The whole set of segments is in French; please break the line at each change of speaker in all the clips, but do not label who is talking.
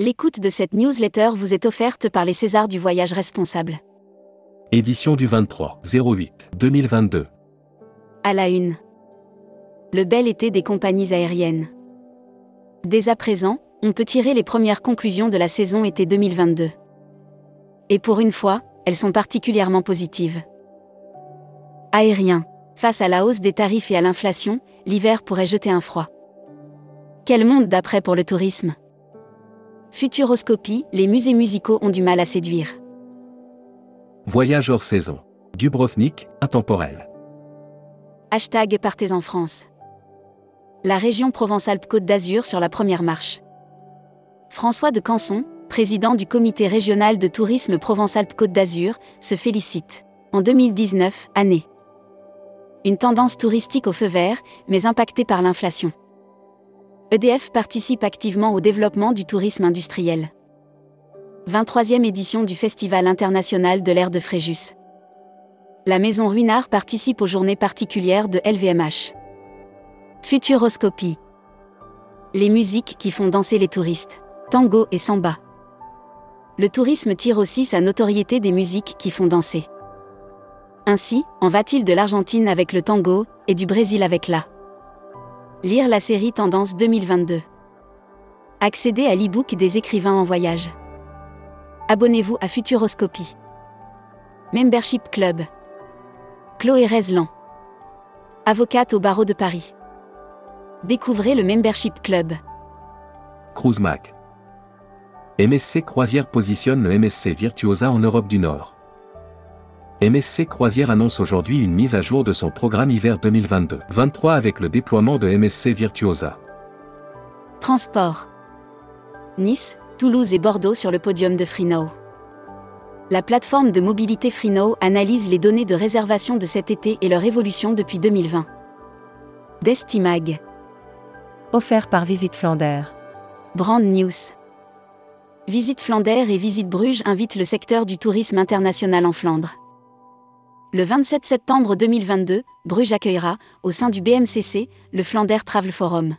L'écoute de cette newsletter vous est offerte par les Césars du voyage responsable.
Édition du 23 08 2022.
À la une. Le bel été des compagnies aériennes. Dès à présent, on peut tirer les premières conclusions de la saison été 2022. Et pour une fois, elles sont particulièrement positives. Aérien. Face à la hausse des tarifs et à l'inflation, l'hiver pourrait jeter un froid. Quel monde d'après pour le tourisme Futuroscopie, les musées musicaux ont du mal à séduire.
Voyage hors saison. Dubrovnik, intemporel.
Hashtag Partez en France. La région Provence-Alpes-Côte d'Azur sur la première marche. François de Canson, président du comité régional de tourisme Provence-Alpes-Côte d'Azur, se félicite. En 2019, année. Une tendance touristique au feu vert, mais impactée par l'inflation. EDF participe activement au développement du tourisme industriel. 23e édition du Festival international de l'air de Fréjus. La Maison Ruinard participe aux journées particulières de LVMH. Futuroscopie. Les musiques qui font danser les touristes. Tango et samba. Le tourisme tire aussi sa notoriété des musiques qui font danser. Ainsi, en va-t-il de l'Argentine avec le tango, et du Brésil avec la Lire la série Tendance 2022. Accéder à l'e-book des écrivains en voyage. Abonnez-vous à Futuroscopie. Membership Club. Chloé Rezlan. Avocate au barreau de Paris. Découvrez le Membership Club.
Cruise. MSC Croisière positionne le MSC Virtuosa en Europe du Nord. MSC Croisière annonce aujourd'hui une mise à jour de son programme hiver 2022-23 avec le déploiement de MSC Virtuosa.
Transport. Nice, Toulouse et Bordeaux sur le podium de Freenow. La plateforme de mobilité Freenow analyse les données de réservation de cet été et leur évolution depuis 2020. Destimag.
Offert par Visite Flandère.
Brand News. Visite Flandère et Visite Bruges invitent le secteur du tourisme international en Flandre. Le 27 septembre 2022, Bruges accueillera, au sein du BMCC, le Flanders Travel Forum.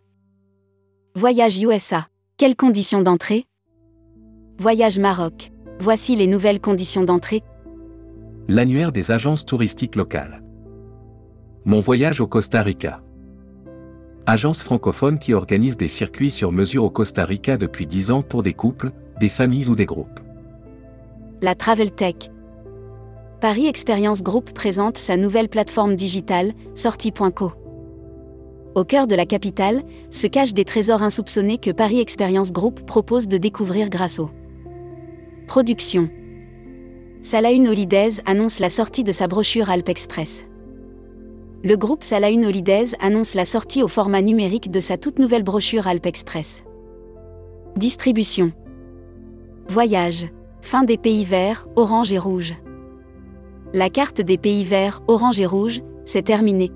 Voyage USA. Quelles conditions d'entrée? Voyage Maroc. Voici les nouvelles conditions d'entrée.
L'annuaire des agences touristiques locales. Mon voyage au Costa Rica. Agence francophone qui organise des circuits sur mesure au Costa Rica depuis 10 ans pour des couples, des familles ou des groupes.
La Travel Tech. Paris Experience Group présente sa nouvelle plateforme digitale, sortie.co. Au cœur de la capitale, se cachent des trésors insoupçonnés que Paris Experience Group propose de découvrir grâce au Production. Salaune Holidays annonce la sortie de sa brochure Alp Express. Le groupe Salaune Holidays annonce la sortie au format numérique de sa toute nouvelle brochure Alp Express. Distribution. Voyage. Fin des pays verts, orange et rouge. La carte des pays verts, orange et rouge, s'est terminée.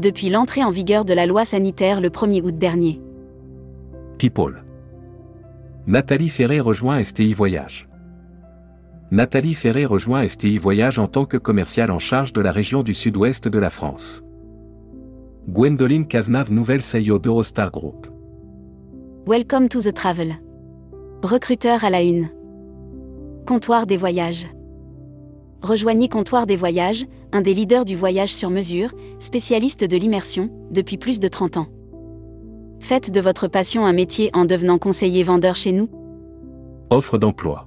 Depuis l'entrée en vigueur de la loi sanitaire le 1er août dernier.
People. Nathalie Ferré rejoint FTI Voyage. Nathalie Ferré rejoint FTI Voyage en tant que commerciale en charge de la région du sud-ouest de la France. Gwendoline Cazenave, nouvelle CEO d'Eurostar Group.
Welcome to the travel. Recruteur à la une. Comptoir des voyages. Rejoignez Comptoir des Voyages, un des leaders du voyage sur mesure, spécialiste de l'immersion, depuis plus de 30 ans. Faites de votre passion un métier en devenant conseiller vendeur chez nous.
Offre d'emploi.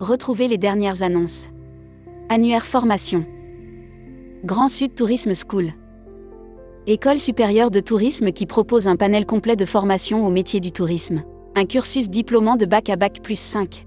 Retrouvez les dernières annonces. Annuaire formation. Grand Sud Tourisme School. École supérieure de tourisme qui propose un panel complet de formation au métier du tourisme. Un cursus diplômant de bac à bac plus 5.